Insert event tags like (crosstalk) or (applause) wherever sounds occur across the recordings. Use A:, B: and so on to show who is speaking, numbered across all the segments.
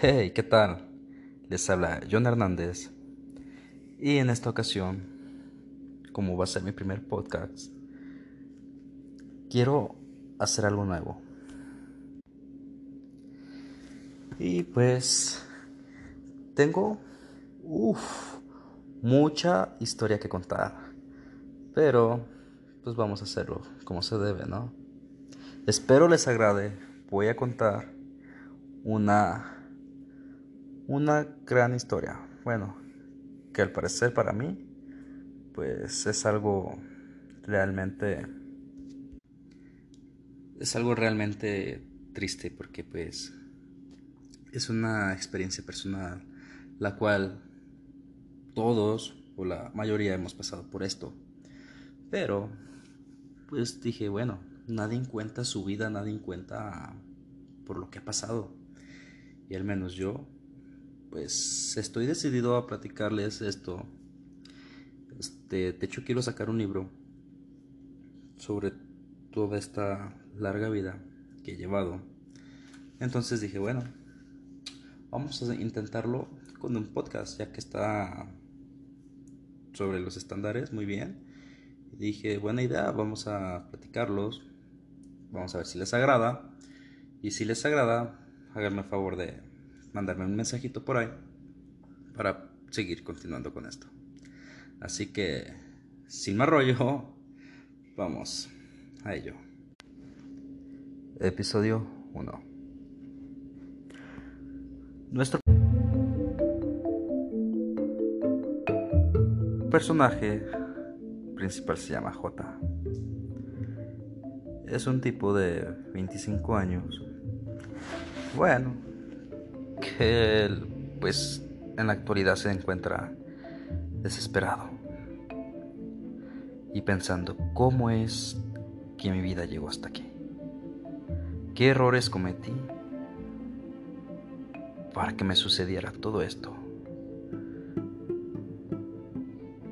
A: Hey, ¿qué tal? Les habla John Hernández. Y en esta ocasión, como va a ser mi primer podcast, quiero hacer algo nuevo. Y pues tengo uf, mucha historia que contar. Pero pues vamos a hacerlo como se debe, ¿no? Espero les agrade. Voy a contar una una gran historia. Bueno, que al parecer para mí, pues es algo realmente... Es algo realmente triste porque pues es una experiencia personal la cual todos o la mayoría hemos pasado por esto. Pero pues dije, bueno, nadie cuenta su vida, nadie cuenta por lo que ha pasado. Y al menos yo pues estoy decidido a platicarles esto. Este, de hecho quiero sacar un libro sobre toda esta larga vida que he llevado. Entonces dije, bueno, vamos a intentarlo con un podcast, ya que está sobre los estándares, muy bien. Y dije, buena idea, vamos a platicarlos. Vamos a ver si les agrada. Y si les agrada, háganme el favor de mandarme un mensajito por ahí para seguir continuando con esto. Así que, sin más rollo, (laughs) vamos a ello. Episodio 1. Nuestro personaje principal se llama J. Es un tipo de 25 años. Bueno, que pues en la actualidad se encuentra desesperado y pensando cómo es que mi vida llegó hasta aquí. ¿Qué errores cometí para que me sucediera todo esto?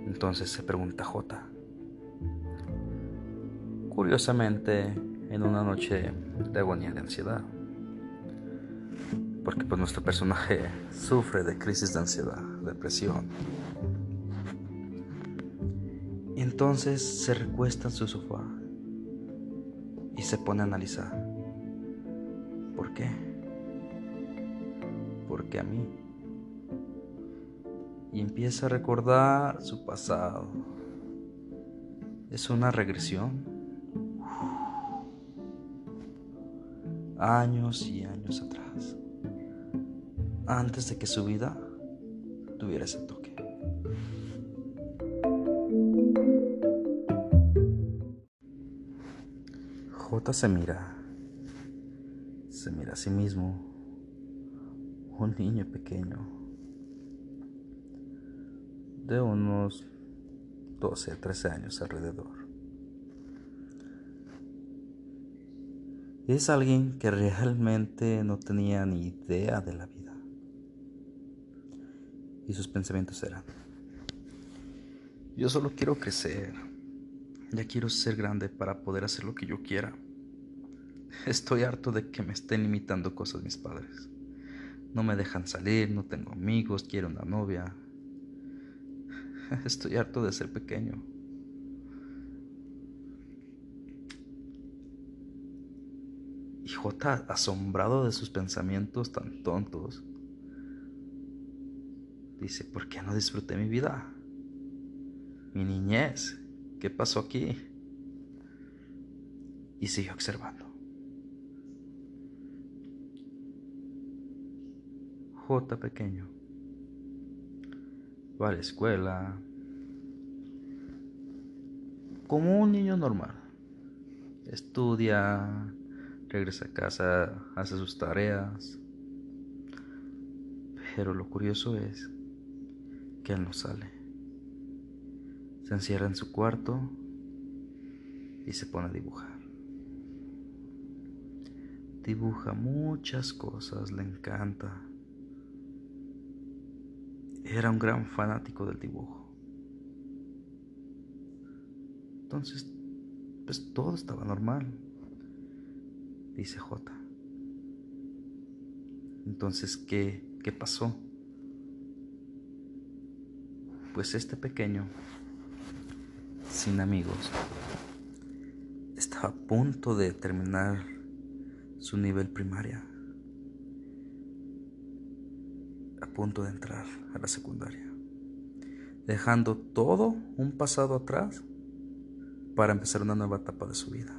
A: Entonces se pregunta J. Curiosamente, en una noche de agonía de ansiedad porque pues nuestro personaje (laughs) sufre de crisis de ansiedad, depresión. Entonces se recuesta en su sofá y se pone a analizar. ¿Por qué? Porque a mí. Y empieza a recordar su pasado. Es una regresión. Años y años atrás antes de que su vida tuviera ese toque. J se mira, se mira a sí mismo, un niño pequeño de unos 12 a 13 años alrededor. Es alguien que realmente no tenía ni idea de la vida y sus pensamientos eran, yo solo quiero crecer, ya quiero ser grande para poder hacer lo que yo quiera. Estoy harto de que me estén limitando cosas mis padres. No me dejan salir, no tengo amigos, quiero una novia. (laughs) Estoy harto de ser pequeño. Y J, asombrado de sus pensamientos tan tontos, Dice, ¿por qué no disfruté mi vida? Mi niñez. ¿Qué pasó aquí? Y sigue observando. J pequeño. Va a la escuela. Como un niño normal. Estudia, regresa a casa, hace sus tareas. Pero lo curioso es que él no sale. Se encierra en su cuarto y se pone a dibujar. Dibuja muchas cosas, le encanta. Era un gran fanático del dibujo. Entonces, pues todo estaba normal, dice J. Entonces, ¿qué, qué pasó? Pues este pequeño, sin amigos, estaba a punto de terminar su nivel primaria, a punto de entrar a la secundaria, dejando todo un pasado atrás para empezar una nueva etapa de su vida.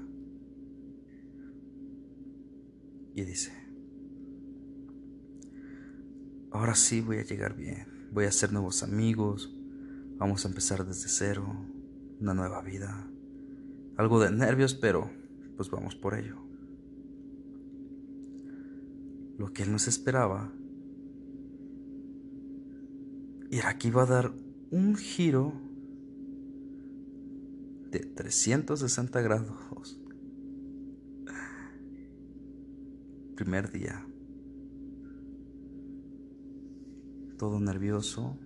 A: Y dice, ahora sí voy a llegar bien, voy a hacer nuevos amigos, vamos a empezar desde cero, una nueva vida, algo de nervios, pero pues vamos por ello. Lo que él no se esperaba era que iba a dar un giro de 360 grados. Primer día. Todo nervioso.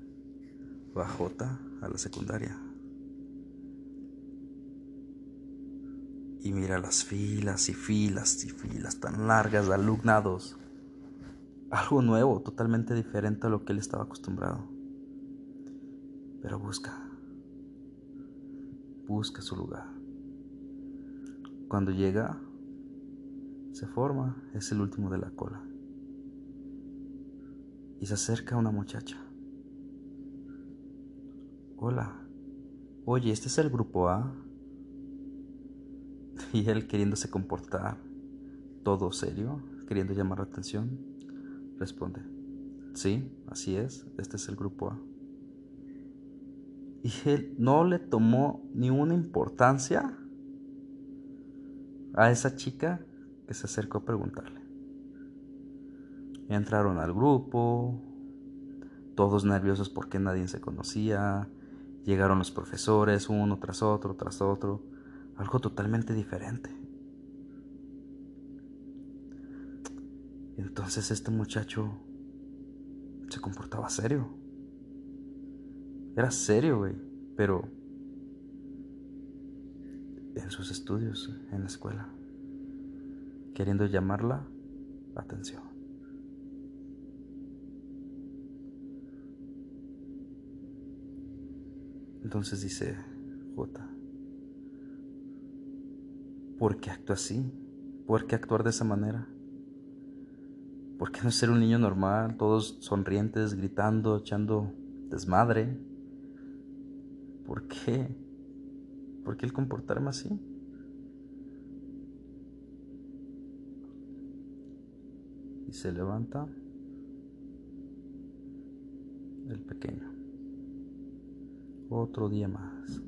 A: Bajota a la secundaria. Y mira las filas y filas y filas tan largas de alumnados. Algo nuevo, totalmente diferente a lo que él estaba acostumbrado. Pero busca. Busca su lugar. Cuando llega, se forma, es el último de la cola. Y se acerca una muchacha. Hola. Oye, ¿este es el grupo A? Y él queriéndose comportar, todo serio, queriendo llamar la atención, responde, sí, así es, este es el grupo A. Y él no le tomó ni una importancia a esa chica que se acercó a preguntarle. Entraron al grupo, todos nerviosos porque nadie se conocía, llegaron los profesores uno tras otro, tras otro algo totalmente diferente. Entonces este muchacho se comportaba serio. Era serio, güey, pero en sus estudios, en la escuela, queriendo llamarla atención. Entonces dice J. ¿Por qué actúa así? ¿Por qué actuar de esa manera? ¿Por qué no ser un niño normal, todos sonrientes, gritando, echando desmadre? ¿Por qué? ¿Por qué el comportarme así? Y se levanta el pequeño. Otro día más.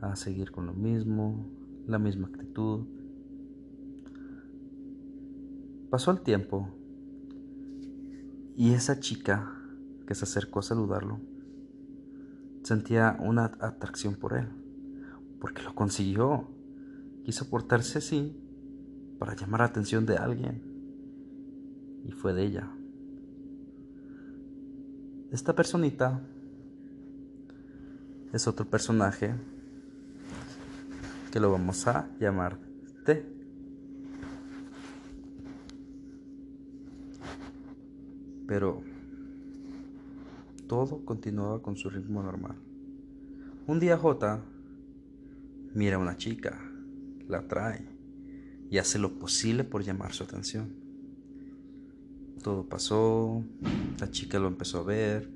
A: A seguir con lo mismo, la misma actitud. Pasó el tiempo y esa chica que se acercó a saludarlo sentía una atracción por él, porque lo consiguió. Quiso portarse así para llamar la atención de alguien y fue de ella. Esta personita es otro personaje que lo vamos a llamar T. Pero todo continuaba con su ritmo normal. Un día J mira a una chica, la atrae y hace lo posible por llamar su atención. Todo pasó, la chica lo empezó a ver,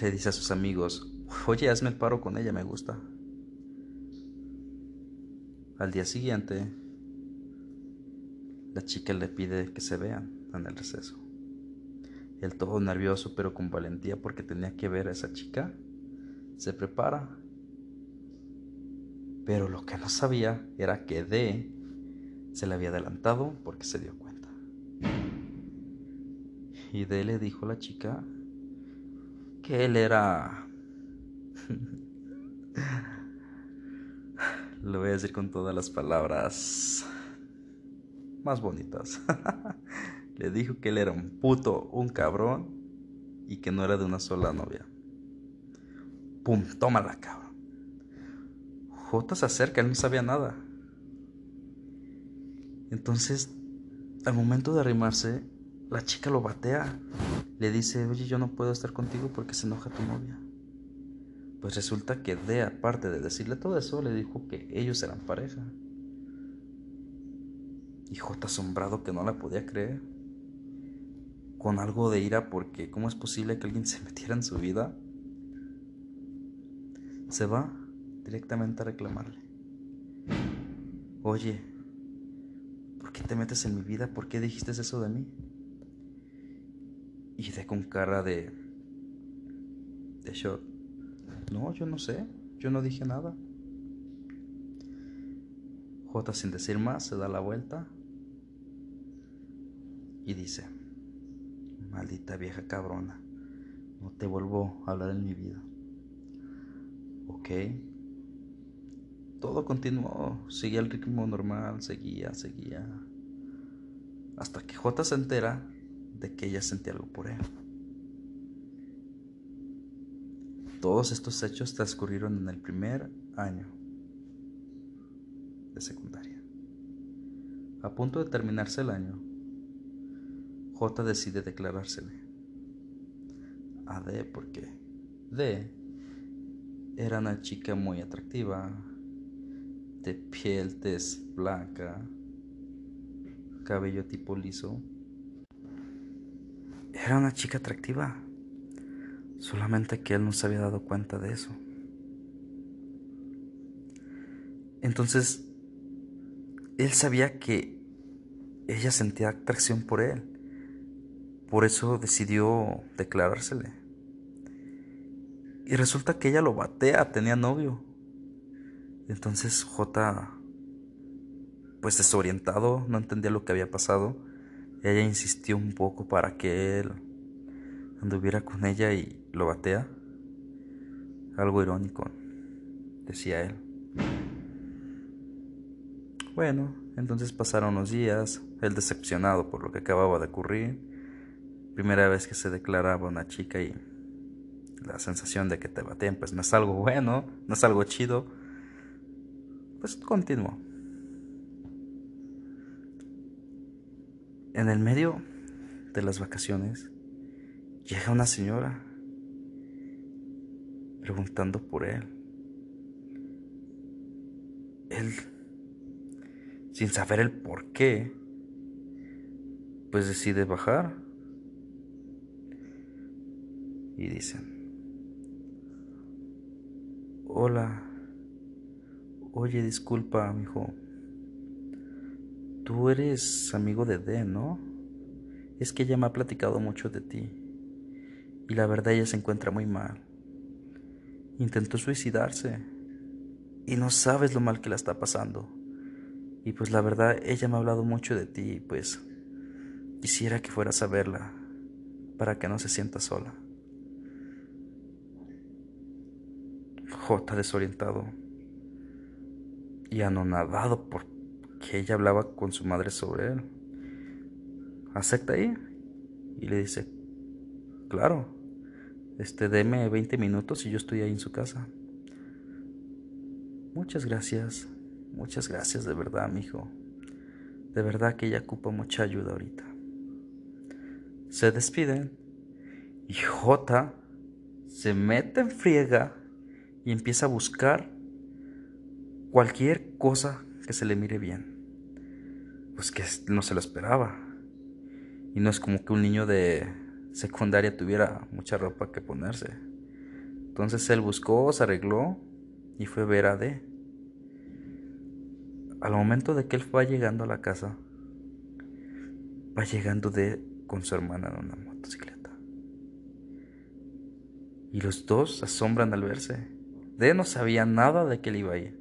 A: le dice a sus amigos, oye, hazme el paro con ella, me gusta. Al día siguiente, la chica le pide que se vean en el receso. Él todo nervioso pero con valentía porque tenía que ver a esa chica, se prepara. Pero lo que no sabía era que D se le había adelantado porque se dio cuenta. Y D le dijo a la chica que él era (laughs) Lo voy a decir con todas las palabras más bonitas. (laughs) Le dijo que él era un puto, un cabrón y que no era de una sola novia. Pum, tómala, cabrón. J se acerca, él no sabía nada. Entonces, al momento de arrimarse, la chica lo batea. Le dice, oye, yo no puedo estar contigo porque se enoja tu novia. Pues resulta que D, aparte de decirle todo eso, le dijo que ellos eran pareja. Y J asombrado que no la podía creer. Con algo de ira porque ¿cómo es posible que alguien se (laughs) metiera en su vida? Se va directamente a reclamarle. Oye, ¿por qué te metes en mi vida? ¿Por qué dijiste eso de mí? Y de con cara de... de shock. No, yo no sé, yo no dije nada. J sin decir más se da la vuelta y dice, maldita vieja cabrona, no te vuelvo a hablar en mi vida. Ok. Todo continuó, seguía el ritmo normal, seguía, seguía. Hasta que J se entera de que ella sentía algo por él. Todos estos hechos transcurrieron en el primer año de secundaria. A punto de terminarse el año, J decide declarársele a D porque D era una chica muy atractiva, de piel tez blanca, cabello tipo liso. Era una chica atractiva, solamente que él no se había dado cuenta de eso. Entonces, él sabía que ella sentía atracción por él. Por eso decidió declarársele. Y resulta que ella lo batea, tenía novio. Entonces J, pues desorientado, no entendía lo que había pasado. Ella insistió un poco para que él anduviera con ella y lo batea. Algo irónico, decía él. Bueno, entonces pasaron los días, él decepcionado por lo que acababa de ocurrir primera vez que se declaraba una chica y la sensación de que te baten pues no es algo bueno, no es algo chido, pues continuó. En el medio de las vacaciones llega una señora preguntando por él. Él, sin saber el por qué, pues decide bajar y dicen, hola, oye, disculpa, mijo, tú eres amigo de D, ¿no? Es que ella me ha platicado mucho de ti y la verdad ella se encuentra muy mal. Intentó suicidarse y no sabes lo mal que la está pasando. Y pues la verdad ella me ha hablado mucho de ti y pues quisiera que fueras a verla para que no se sienta sola. J desorientado y anonadado porque ella hablaba con su madre sobre él. Acepta ahí y le dice, claro, este, deme 20 minutos y yo estoy ahí en su casa. Muchas gracias, muchas gracias de verdad, mi hijo. De verdad que ella ocupa mucha ayuda ahorita. Se despiden y J se mete en friega y empieza a buscar cualquier cosa que se le mire bien. Pues que no se lo esperaba. Y no es como que un niño de secundaria tuviera mucha ropa que ponerse. Entonces él buscó, se arregló y fue a ver a D. Al momento de que él fue llegando a la casa, va llegando D con su hermana en una motocicleta. Y los dos se asombran al verse. D no sabía nada de que él iba a ir.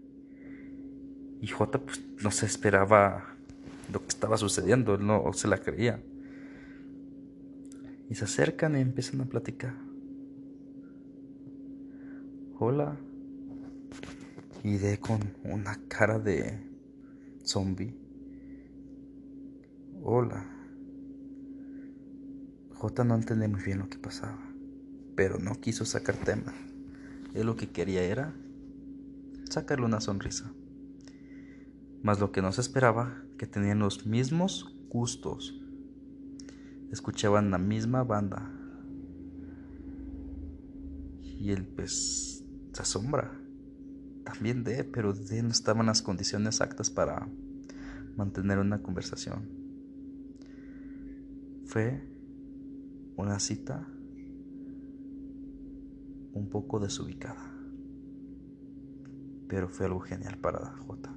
A: Y J pues no se esperaba lo que estaba sucediendo, él no se la creía. Y se acercan y empiezan a platicar. Hola. Y D con una cara de zombie. Hola. J no entendía muy bien lo que pasaba, pero no quiso sacar tema. Él lo que quería era sacarle una sonrisa. Mas lo que no se esperaba, que tenían los mismos gustos. Escuchaban la misma banda. Y él pues se asombra. También de, pero de no estaban las condiciones exactas para mantener una conversación. Fue una cita un poco desubicada, pero fue algo genial para J.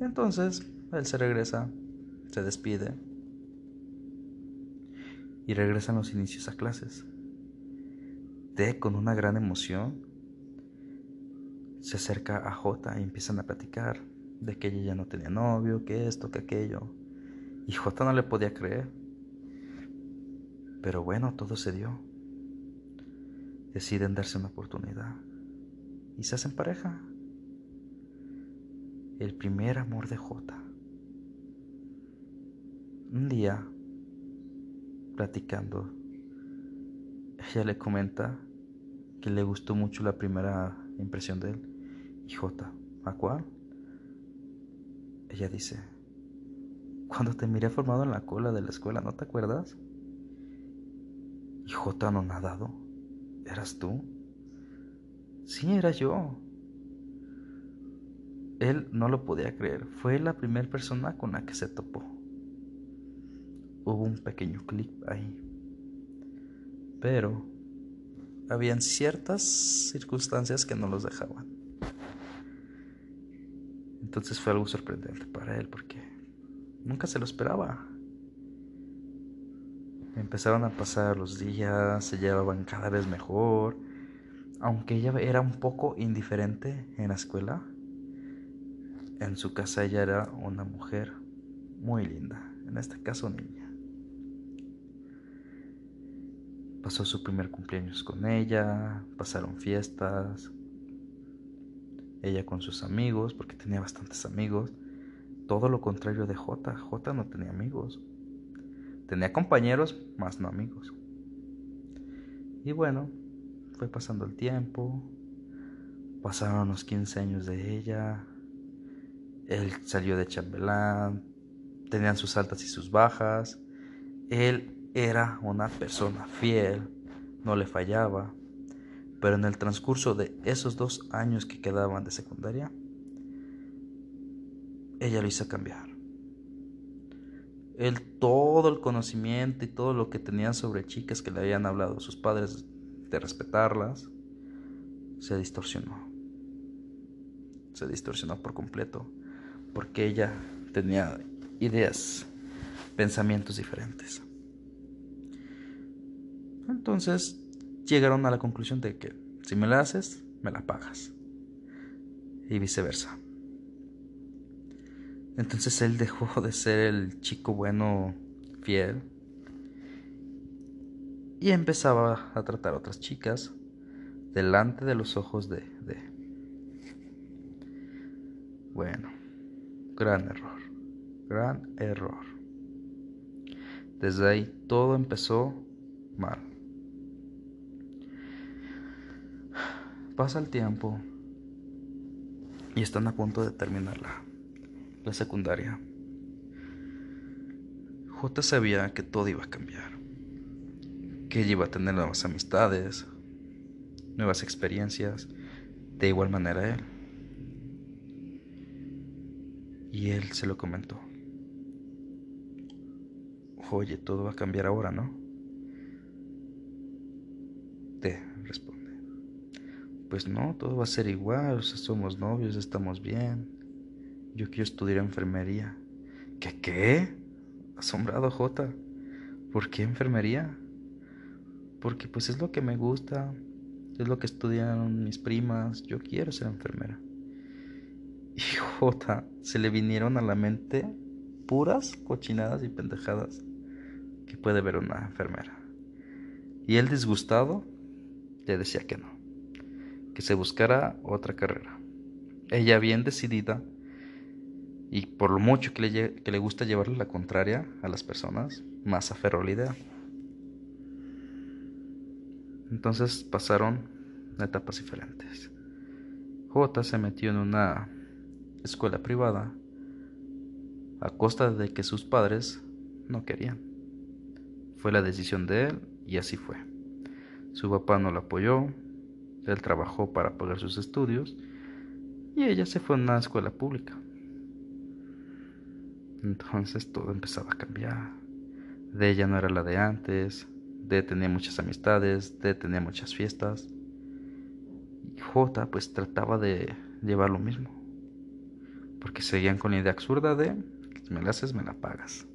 A: Entonces, él se regresa, se despide y regresan los inicios a clases. D, con una gran emoción, se acerca a J y empiezan a platicar de que ella ya no tenía novio, que esto, que aquello. Y J no le podía creer. Pero bueno, todo se dio. Deciden darse una oportunidad y se hacen pareja. El primer amor de J. Un día, platicando, ella le comenta que le gustó mucho la primera impresión de él. Y J, ¿a cuál? Ella dice, cuando te miré formado en la cola de la escuela, ¿no te acuerdas? Y J no nadado. ¿Eras tú? Sí, era yo. Él no lo podía creer. Fue la primera persona con la que se topó. Hubo un pequeño clip ahí. Pero habían ciertas circunstancias que no los dejaban. Entonces fue algo sorprendente para él porque nunca se lo esperaba. Empezaron a pasar los días, se llevaban cada vez mejor. Aunque ella era un poco indiferente en la escuela, en su casa ella era una mujer muy linda, en este caso niña. Pasó su primer cumpleaños con ella, pasaron fiestas, ella con sus amigos, porque tenía bastantes amigos. Todo lo contrario de J. J no tenía amigos. Tenía compañeros, más no amigos. Y bueno, fue pasando el tiempo. Pasaron los 15 años de ella. Él salió de chambelán. Tenían sus altas y sus bajas. Él era una persona fiel. No le fallaba. Pero en el transcurso de esos dos años que quedaban de secundaria, ella lo hizo cambiar. Él todo el conocimiento y todo lo que tenía sobre chicas que le habían hablado sus padres de respetarlas, se distorsionó. Se distorsionó por completo, porque ella tenía ideas, pensamientos diferentes. Entonces llegaron a la conclusión de que si me la haces, me la pagas. Y viceversa. Entonces él dejó de ser el chico bueno, fiel. Y empezaba a tratar a otras chicas delante de los ojos de, de... Bueno, gran error. Gran error. Desde ahí todo empezó mal. Pasa el tiempo y están a punto de terminar la, secundaria. J sabía que todo iba a cambiar, que ella iba a tener nuevas amistades, nuevas experiencias, de igual manera él. Y él se lo comentó. Oye, todo va a cambiar ahora, ¿no? Te responde pues no, todo va a ser igual, somos novios, estamos bien. Yo quiero estudiar enfermería. ¿Qué qué? Asombrado J. ¿Por qué enfermería? Porque pues es lo que me gusta, es lo que estudian mis primas, yo quiero ser enfermera. Y J se le vinieron a la mente puras cochinadas y pendejadas que puede ver una enfermera. Y él disgustado le decía que no que se buscara otra carrera. Ella bien decidida y por lo mucho que le, que le gusta llevarle la contraria a las personas, más aferró la idea. Entonces pasaron etapas diferentes. J se metió en una escuela privada a costa de que sus padres no querían. Fue la decisión de él y así fue. Su papá no lo apoyó, él trabajó para pagar sus estudios y ella se fue a una escuela pública. Entonces todo empezaba a cambiar. De ella no era la de antes, de tenía muchas amistades, de tenía muchas fiestas. Y J pues trataba de llevar lo mismo. Porque seguían con la idea absurda de, me la haces, me la pagas.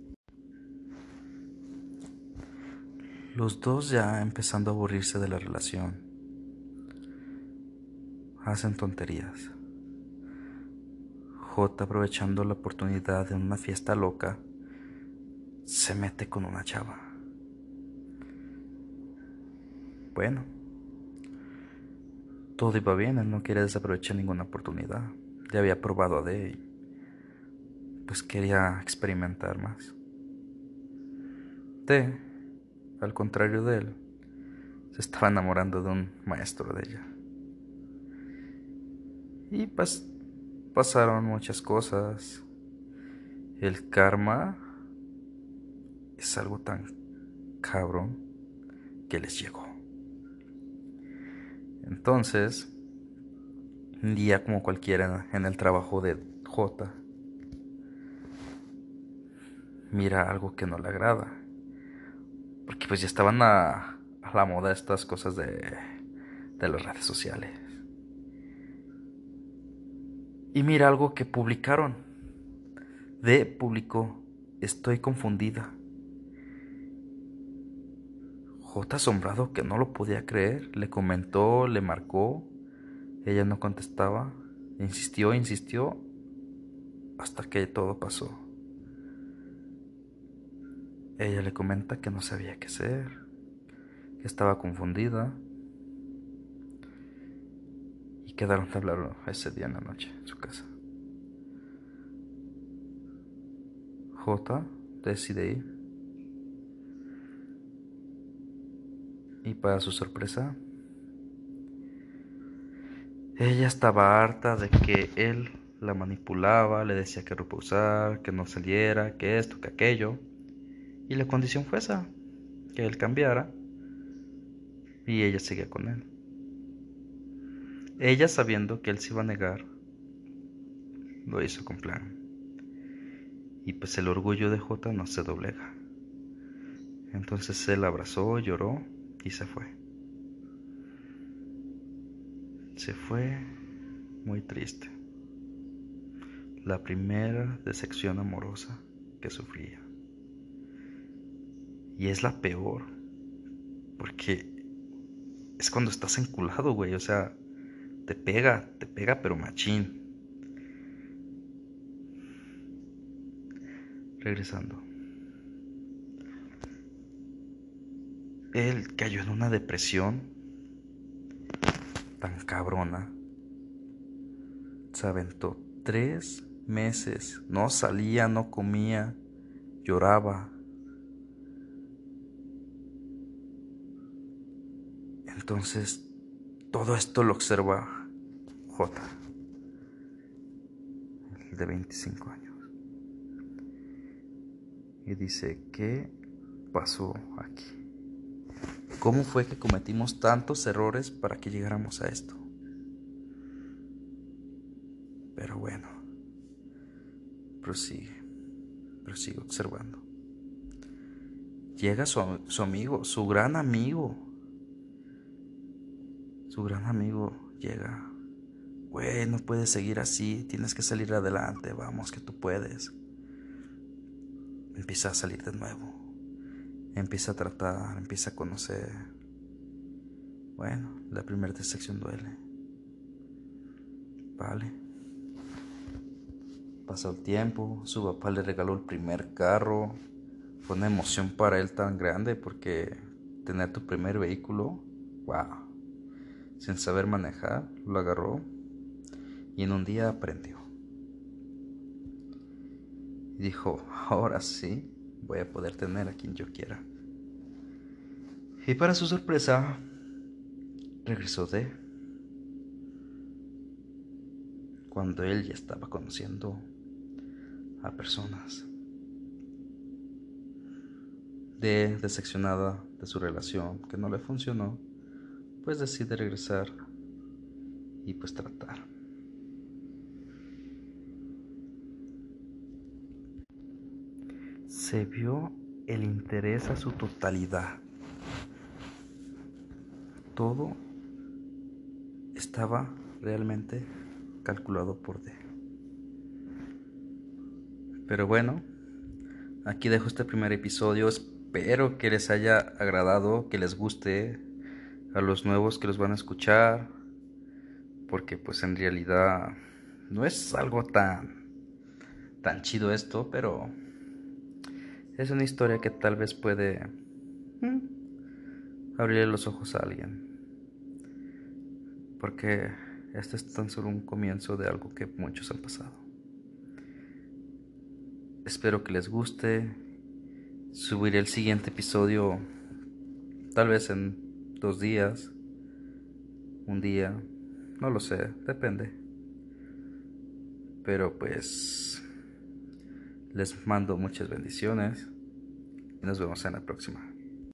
A: Los dos ya empezando a aburrirse de la relación. Hacen tonterías. J aprovechando la oportunidad de una fiesta loca, se mete con una chava. Bueno, todo iba bien, él no quería desaprovechar ninguna oportunidad. Ya había probado a D pues quería experimentar más. D, al contrario de él, se estaba enamorando de un maestro de ella. Y pues pasaron muchas cosas. El karma es algo tan cabrón que les llegó. Entonces, un día como cualquiera en el trabajo de J, mira algo que no le agrada. Porque pues ya estaban a, la moda estas cosas de las redes sociales. Y mira algo que publicaron. De publicó, estoy confundida. J asombrado que no lo podía creer, le comentó, le marcó, ella no contestaba, insistió, insistió, hasta que todo pasó. Ella le comenta que no sabía qué hacer, que estaba confundida, quedaron de hablar ese día en la noche en su casa. J decide ir Y para su sorpresa, ella estaba harta de que él la manipulaba, le decía que reposar, que no saliera, que esto, que aquello. Y la condición fue esa, que él cambiara y ella seguía con él. Ella sabiendo que él se iba a negar, lo hizo con plan. Y pues el orgullo de J no se doblega. Entonces él abrazó, lloró y se fue. Se fue muy triste. La primera decepción amorosa que sufría. Y es la peor. Porque es cuando estás enculado, güey. O sea, te pega, te pega, pero machín. Regresando. Él cayó en una depresión tan cabrona. Se aventó tres meses. No salía, no comía, lloraba. Entonces, todo esto lo observa J, el de 25 años. Y dice, ¿qué pasó aquí? ¿Cómo fue que cometimos tantos errores para que llegáramos a esto? Pero bueno, prosigue, prosigue observando. Llega su, su amigo, su gran amigo. Su gran amigo llega. Güey, no puedes seguir así, tienes que salir adelante, vamos, que tú puedes. Empieza a salir de nuevo empieza a tratar, empieza a conocer. Bueno, la primera decepción duele. Vale. Pasó el tiempo, su papá le regaló el primer carro. Fue una emoción para él tan grande porque tener tu primer vehículo, wow. Sin saber manejar, lo agarró y en un día aprendió. Y dijo, ahora sí, voy a poder tener a quien yo quiera. Y para su sorpresa, regresó de cuando él ya estaba conociendo a personas. De decepcionada de su relación que no le funcionó, pues decide regresar y pues tratar. Se vio el interés a su totalidad. Todo estaba realmente calculado por D. Pero bueno, aquí dejo este primer episodio. Espero que les haya agradado, que les guste a los nuevos que los van a escuchar. Porque pues en realidad no es algo tan tan chido esto, pero es una historia que tal vez puede mm, abrirle los ojos a alguien. Porque este es tan solo un comienzo de algo que muchos han pasado. Espero que les guste. Subiré el siguiente episodio tal vez en dos días, un día, no lo sé, depende. Pero pues les mando muchas bendiciones y nos vemos en la próxima.